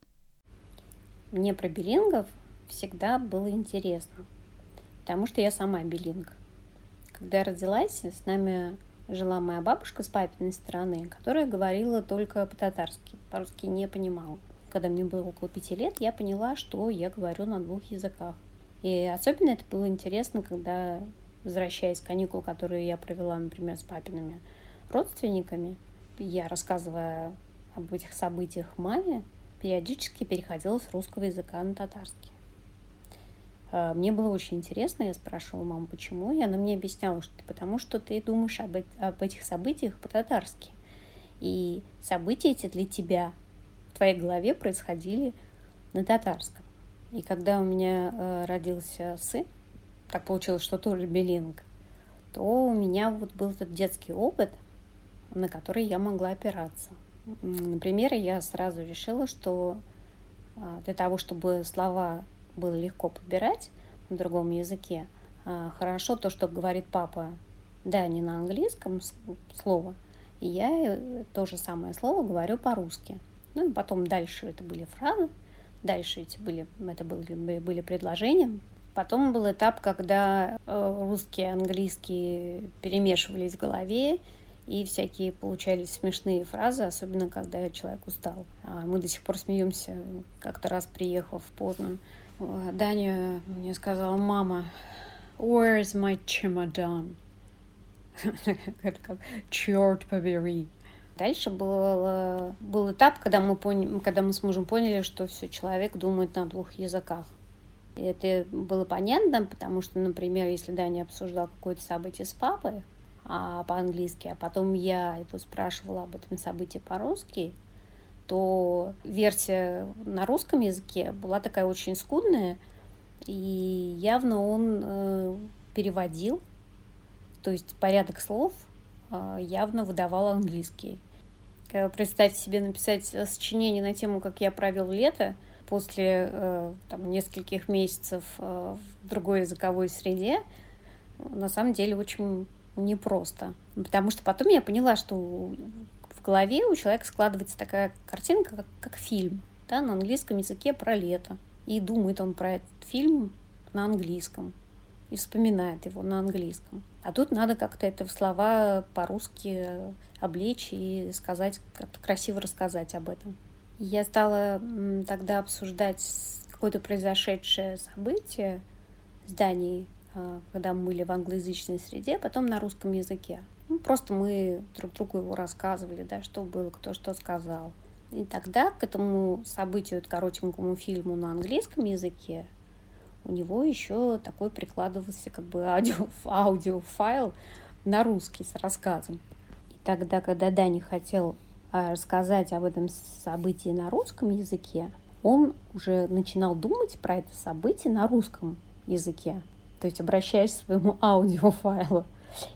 Speaker 4: Мне про билингов всегда было интересно, потому что я сама билинг. Когда я родилась, с нами жила моя бабушка с папиной стороны, которая говорила только по-татарски, по-русски не понимала. Когда мне было около пяти лет, я поняла, что я говорю на двух языках. И особенно это было интересно, когда, возвращаясь с каникул, которые я провела, например, с папиными родственниками, я, рассказывая об этих событиях маме, периодически переходила с русского языка на татарский. А, Мне было очень интересно, я спрашивала маму, почему, и она мне объясняла, что потому что ты думаешь об, об этих событиях по-татарски. И события эти для тебя в твоей голове происходили на татарском. И когда у меня э, родился сын, так получилось, что тоже билинг, то у меня вот был этот детский опыт, на который я могла опираться. Например, я сразу решила, что а, для того, чтобы слова было легко подбирать на другом языке, а, хорошо то, что говорит папа, да, не на английском слово, и я э, то же самое слово говорю по-русски. Ну и потом дальше это были фразы, дальше эти были, это были, были предложения. Потом был этап, когда э, русский и английский перемешивались в голове, и всякие получались смешные фразы, особенно когда человек устал. А Мы до сих пор смеемся. Как-то раз приехав поздно, Даня мне сказала, мама, where is my чемодан? [LAUGHS] Черт побери. Дальше был, был этап, когда мы, поняли, когда мы с мужем поняли, что все, человек думает на двух языках. И это было понятно, потому что, например, если Даня обсуждал какое-то событие с папой а, по-английски, а потом я его спрашивала об этом событии по-русски, то версия на русском языке была такая очень скудная, и явно он э, переводил, то есть порядок слов э, явно выдавал английский. Представьте себе написать сочинение на тему, как я провел лето после э, там, нескольких месяцев э, в другой языковой среде, на самом деле очень непросто. Потому что потом я поняла, что в голове у человека складывается такая картинка, как, как фильм, да, на английском языке про лето. И думает он про этот фильм на английском. И вспоминает его на английском. А тут надо как-то это в слова по-русски облечь и сказать, как-то красиво рассказать об этом. Я стала тогда обсуждать какое-то произошедшее событие в здании, а, когда мы были в англоязычной среде, потом на русском языке. Ну, просто мы друг другу его рассказывали, да, что было, кто что сказал. И тогда к этому событию, коротенькому фильму на английском языке, у него еще такой прикладывался как бы аудио, [LAUGHS] аудиофайл на русский с рассказом. И тогда, когда Дани хотел а, рассказать об этом событии на русском языке, он уже начинал думать про это событие на русском языке, то есть обращаясь к своему [LAUGHS] аудиофайлу.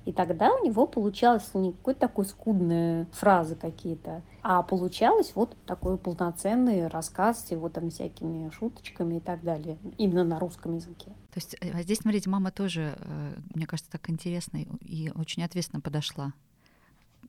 Speaker 4: И тогда у него получалось не какой-то такой скудные фразы какие-то, а получалось вот такой полноценный рассказ с его там всякими шуточками и так далее, именно на русском языке.
Speaker 1: То есть а здесь, смотрите, мама тоже, э, мне кажется, так интересно и очень ответственно подошла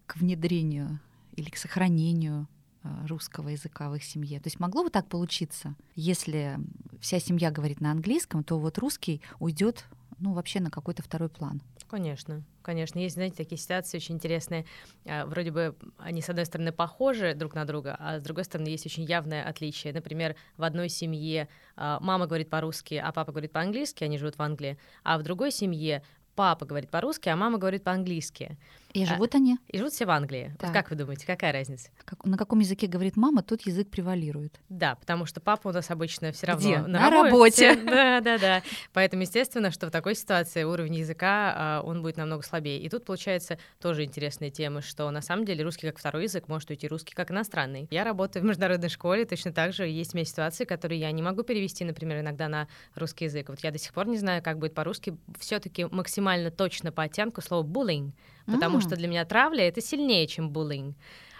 Speaker 1: к внедрению или к сохранению э, русского языка в их семье. То есть могло бы так получиться, если вся семья говорит на английском, то вот русский уйдет ну, вообще на какой-то второй план.
Speaker 2: Конечно, конечно. Есть, знаете, такие ситуации очень интересные. А, вроде бы они, с одной стороны, похожи друг на друга, а с другой стороны, есть очень явное отличие. Например, в одной семье а, мама говорит по-русски, а папа говорит по-английски, они живут в Англии, а в другой семье папа говорит по-русски, а мама говорит по-английски.
Speaker 1: И живут а, они?
Speaker 2: И живут все в Англии. Вот как вы думаете, какая разница?
Speaker 1: Как, на каком языке говорит мама, тот язык превалирует.
Speaker 2: Да, потому что папа у нас обычно все равно
Speaker 1: Где? на, на работе. [LAUGHS]
Speaker 2: Да, да, да. Поэтому, естественно, что в такой ситуации уровень языка, а, он будет намного слабее. И тут получается тоже интересная тема, что на самом деле русский как второй язык может уйти русский как иностранный. Я работаю в международной школе, точно так же есть у меня ситуации, которые я не могу перевести, например, иногда на русский язык. Вот я до сих пор не знаю, как будет по-русски. Все-таки максимально точно по оттенку слово bullying потому mm. что для меня травля это сильнее, чем буллинг.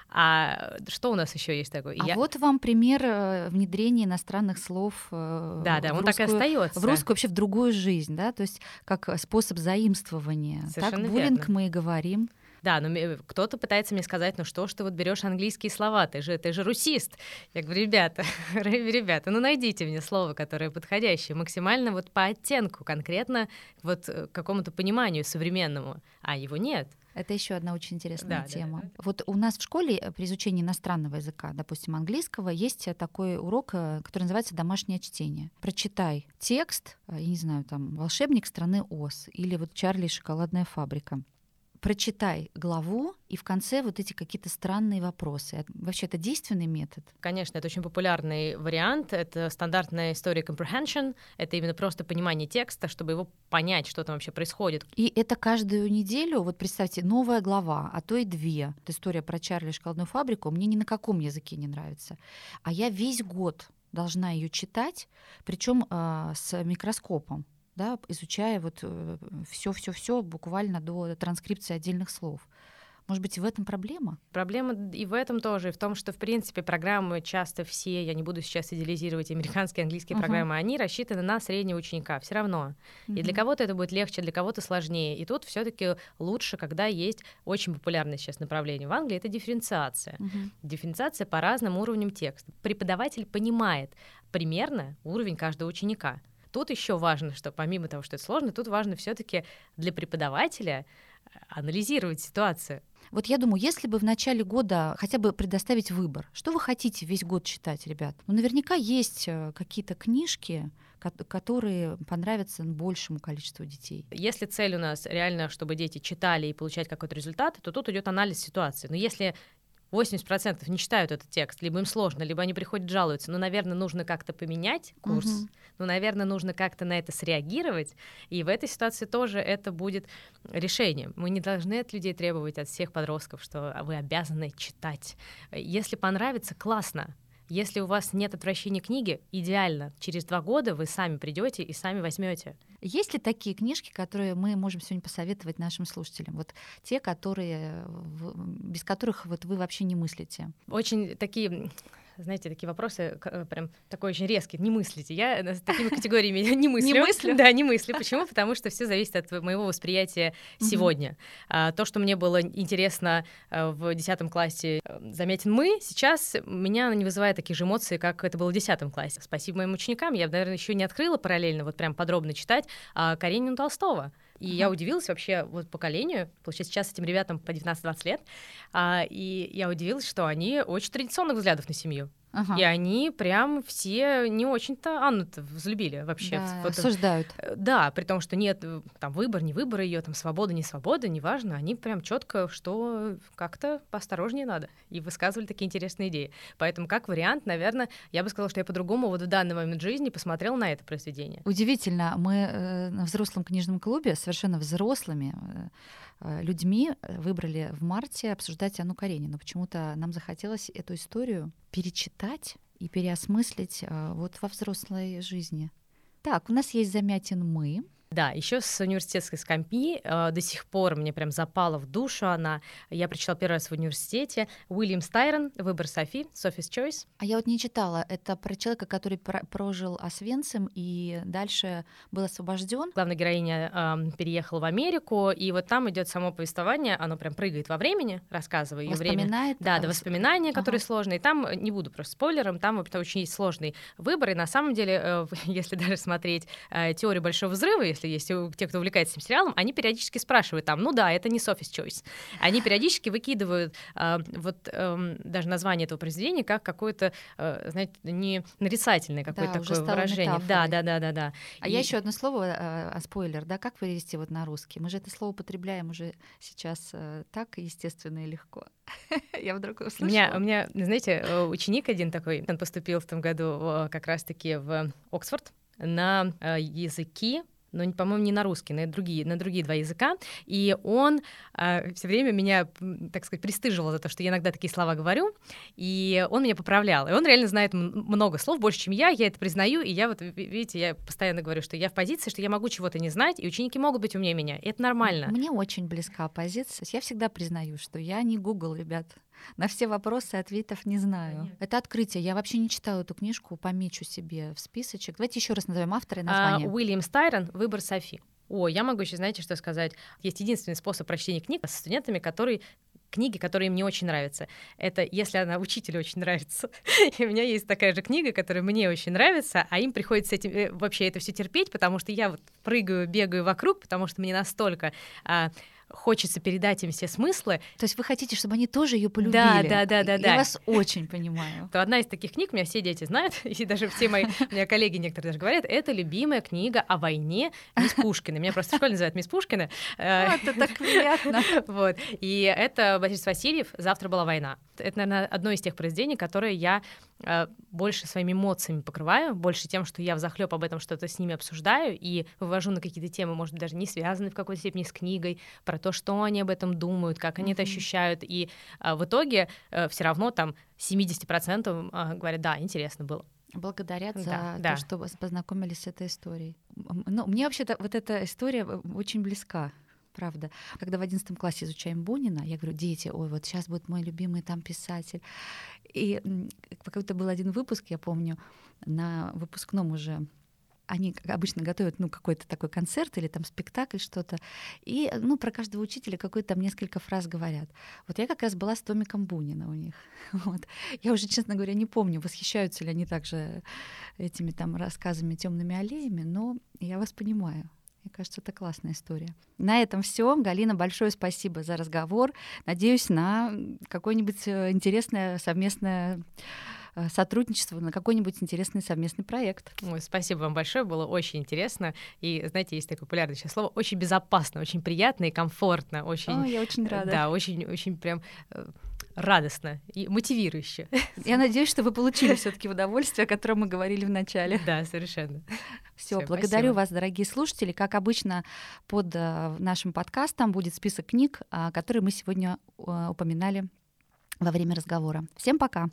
Speaker 2: А что у нас еще есть такое?
Speaker 1: А Я... вот вам пример э, внедрения иностранных слов. Э,
Speaker 2: да, да, он русскую, так и остается.
Speaker 1: В русскую вообще в другую жизнь, да, то есть как способ заимствования. Совершенно так буллинг верно. мы и говорим.
Speaker 2: Да, но кто-то пытается мне сказать, ну что ж ты вот берешь английские слова, ты же, ты же русист. Я говорю, ребята, [LAUGHS] ребята, ну найдите мне слово, которое подходящее, максимально вот по оттенку, конкретно вот э, какому-то пониманию современному, а его нет.
Speaker 1: Это еще одна очень интересная
Speaker 2: да,
Speaker 1: тема.
Speaker 2: Да, да.
Speaker 1: Вот у нас в школе э, при изучении иностранного языка, допустим, английского, есть такой урок, э, который называется домашнее чтение. Прочитай текст, я не знаю, там волшебник страны Оз или вот Чарли и шоколадная фабрика прочитай главу, и в конце вот эти какие-то странные вопросы. Вообще это действенный метод?
Speaker 2: Конечно, это очень популярный вариант. Это стандартная история comprehension. Это именно просто понимание текста, чтобы его понять, что там вообще происходит.
Speaker 1: И это каждую неделю, вот представьте, новая глава, а то и две. Это история про Чарли и шоколадную фабрику мне ни на каком языке не нравится. А я весь год должна ее читать, причем э, а, с микроскопом да, изучая вот все-все-все э, буквально до транскрипции отдельных слов. Может быть, в этом проблема?
Speaker 2: Проблема и в этом тоже, и в том, что, в принципе, программы часто все, я не буду сейчас идеализировать американские, английские uh-huh. программы, они рассчитаны на среднего ученика все равно. Uh-huh. И для кого-то это будет легче, для кого-то сложнее. И тут все таки лучше, когда есть очень популярное сейчас направление в Англии, это дифференциация. Uh-huh. Дифференциация по разным уровням текста. Преподаватель понимает примерно уровень каждого ученика. Тут еще важно, что помимо того, что это сложно, тут важно все-таки для преподавателя э, анализировать ситуацию.
Speaker 1: Вот я думаю, если бы в начале года хотя бы предоставить выбор, что вы хотите весь год читать, ребят? Ну, наверняка есть э, какие-то книжки, которые понравятся большему количеству детей.
Speaker 2: Если цель у нас реально, чтобы дети читали и получать какой-то результат, то тут идет анализ ситуации. Но если 80% не читают этот текст, либо им сложно, либо они приходят жалуются. Ну, наверное, нужно как-то поменять курс, угу. ну, наверное, нужно как-то на это среагировать, и в этой ситуации тоже это будет решением. Мы не должны от людей требовать, от всех подростков, что вы обязаны читать. Если понравится, классно, если у вас нет отвращения книги, идеально. Через два года вы сами придете и сами возьмете.
Speaker 1: Есть ли такие книжки, которые мы можем сегодня посоветовать нашим слушателям? Вот те, которые без которых вот вы вообще не мыслите?
Speaker 2: Очень такие знаете, такие вопросы э, прям такой очень резкий. Не мыслите. Я с такими категориями [LAUGHS] не мыслю.
Speaker 1: Не мыслю?
Speaker 2: Да, не мыслю. Почему? Потому что все зависит от моего восприятия сегодня. А, то, что мне было интересно э, в 10 классе э, заметен мы, сейчас меня не вызывает таких же эмоций, как это было в 10 классе. Спасибо моим ученикам. Я, наверное, еще не открыла параллельно вот прям подробно читать а Каренину Толстого. И я удивилась вообще вот поколению, получается, сейчас этим ребятам по 19-20 лет, а, и я удивилась, что они очень традиционных взглядов на семью. Ага. И они прям все не очень-то Анну взлюбили вообще.
Speaker 1: Да, вот, осуждают.
Speaker 2: Э, да, при том, что нет э, там выбор, не выбор ее, там свобода, не свобода, неважно. Они прям четко, что как-то поосторожнее надо. И высказывали такие интересные идеи. Поэтому как вариант, наверное, я бы сказала, что я по-другому вот в данный момент жизни посмотрела на это произведение.
Speaker 1: Удивительно, мы э, на взрослом книжном клубе совершенно взрослыми э, людьми выбрали в марте обсуждать Анну Каренину. Почему-то нам захотелось эту историю перечитать и переосмыслить э, вот во взрослой жизни. Так, у нас есть Замятин мы.
Speaker 2: Да, еще с университетской скамьи э, до сих пор мне прям запала в душу она. Я прочитала первый раз в университете. Уильям Стайрон «Выбор Софи», «Sophie's Choice».
Speaker 1: А я вот не читала. Это про человека, который про- прожил Освенцим и дальше был освобожден.
Speaker 2: Главная героиня э, переехала в Америку, и вот там идет само повествование, оно прям прыгает во времени, рассказывая ее время. Да, до воспоминания, которые ага. сложные. Там, э, не буду просто спойлером, там вообще очень есть сложный выбор, и на самом деле, э, [LAUGHS] если даже смотреть э, теорию Большого Взрыва, если есть у те, кто увлекается этим сериалом, они периодически спрашивают там, ну да, это не Sophie's Choice. Они периодически выкидывают э, вот э, даже название этого произведения как какое-то, э, знаете, не нарицательное какое-то да, такое выражение. Метафорой. Да, да, да, да, да.
Speaker 1: А И... я еще одно слово, э, спойлер, да, как перевести вот на русский? Мы же это слово употребляем уже сейчас э, так естественно и легко. [LAUGHS] Я вдруг услышала.
Speaker 2: У меня, у меня, знаете, э, ученик один такой, он поступил в том году как раз-таки в Оксфорд на э, языки но, по-моему, не на русский, на другие, на другие два языка. И он э, все время меня, так сказать, пристыживал за то, что я иногда такие слова говорю, и он меня поправлял. И он реально знает много слов, больше, чем я, я это признаю, и я вот, видите, я постоянно говорю, что я в позиции, что я могу чего-то не знать, и ученики могут быть умнее меня, и это нормально.
Speaker 1: Мне очень близка позиция. Я всегда признаю, что я не Google, ребят. [LAUGHS] На все вопросы ответов не знаю. Понятно. Это открытие. Я вообще не читала эту книжку, помечу себе в списочек. Давайте еще раз назовем автора и а, название.
Speaker 2: А, Уильям Стайрон «Выбор Софи». О, я могу еще, знаете, что сказать? Есть единственный способ прочтения книг с студентами, который книги, которые им не очень нравятся. Это если она учителю очень нравится. [LAUGHS] И у меня есть такая же книга, которая мне очень нравится, а им приходится этим э, вообще это все терпеть, потому что я вот прыгаю, бегаю вокруг, потому что мне настолько а, хочется передать им все смыслы.
Speaker 1: То есть вы хотите, чтобы они тоже ее полюбили?
Speaker 2: Да, да, да, да.
Speaker 1: Я да. вас очень понимаю.
Speaker 2: То одна из таких книг, меня все дети знают, [LAUGHS] и даже все мои, коллеги некоторые даже говорят, это любимая книга о войне мисс Пушкина. Меня просто в школе называют мисс Пушкина. [LAUGHS]
Speaker 1: А, это так приятно. [LAUGHS]
Speaker 2: Вот. И это Борис Васильев «Завтра была война». Это, наверное, одно из тех произведений, которые я больше своими эмоциями покрываю, больше тем, что я взахлеб об этом что-то с ними обсуждаю и вывожу на какие-то темы, может быть, даже не связанные в какой-то степени с книгой, про то, что они об этом думают, как они mm-hmm. это ощущают. И а, в итоге а, все равно там 70% а, говорят, да, интересно было.
Speaker 1: Благодарят за да, то, что познакомились с этой историей. Ну, мне вообще-то вот эта история э, очень близка правда. Когда в одиннадцатом классе изучаем Бунина, я говорю, дети, ой, вот сейчас будет мой любимый там писатель. И какой-то был один выпуск, я помню, на выпускном уже они обычно готовят ну, какой-то такой концерт или там спектакль, что-то, и ну, про каждого учителя какой-то там несколько фраз говорят. Вот я как раз была с Томиком Бунина у них. [LAUGHS] Вот. Я уже, честно говоря, не помню, восхищаются ли они также этими там рассказами темными аллеями, но я вас понимаю. Мне кажется, это классная история. На этом все. Галина, большое спасибо за разговор. Надеюсь на какое-нибудь э, интересное совместное Э, сотрудничество на какой-нибудь интересный совместный проект.
Speaker 2: Ой, спасибо вам большое, было очень интересно. И, знаете, есть такое популярное сейчас слово, очень безопасно, очень приятно и комфортно. Очень,
Speaker 1: О, я очень рада.
Speaker 2: Да, очень, очень прям э, радостно и мотивирующе.
Speaker 1: Я надеюсь, что вы получили все-таки удовольствие, о котором мы говорили в начале.
Speaker 2: Да, совершенно.
Speaker 1: Все, благодарю спасибо. вас, дорогие слушатели. Как обычно, под э, нашим подкастом будет список книг, а, которые мы сегодня э, упоминали во время разговора. Всем пока.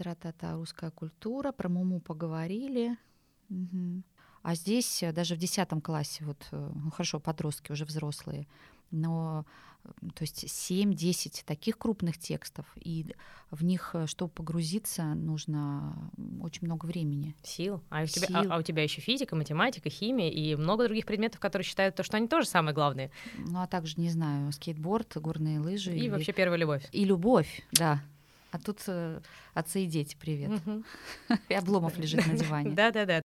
Speaker 1: Тра-та-та, русская культура, про Муму поговорили. Угу. А здесь э, даже в 10 классе, вот, э, ну хорошо, подростки уже взрослые, но то есть 7-10 таких крупных текстов, и в них, э, чтобы погрузиться, нужно очень много времени.
Speaker 2: Сил. А у, Сил. тебя, а, а у тебя еще физика, математика, химия и много других предметов, которые считают то, что они тоже самые главные.
Speaker 1: Ну, а также, не знаю, скейтборд, горные лыжи.
Speaker 2: И, и вообще первая любовь.
Speaker 1: И любовь, да. А тут э, отцы и дети, привет. Угу. [LAUGHS] И Обломов лежит на диване.
Speaker 2: Да-да-да.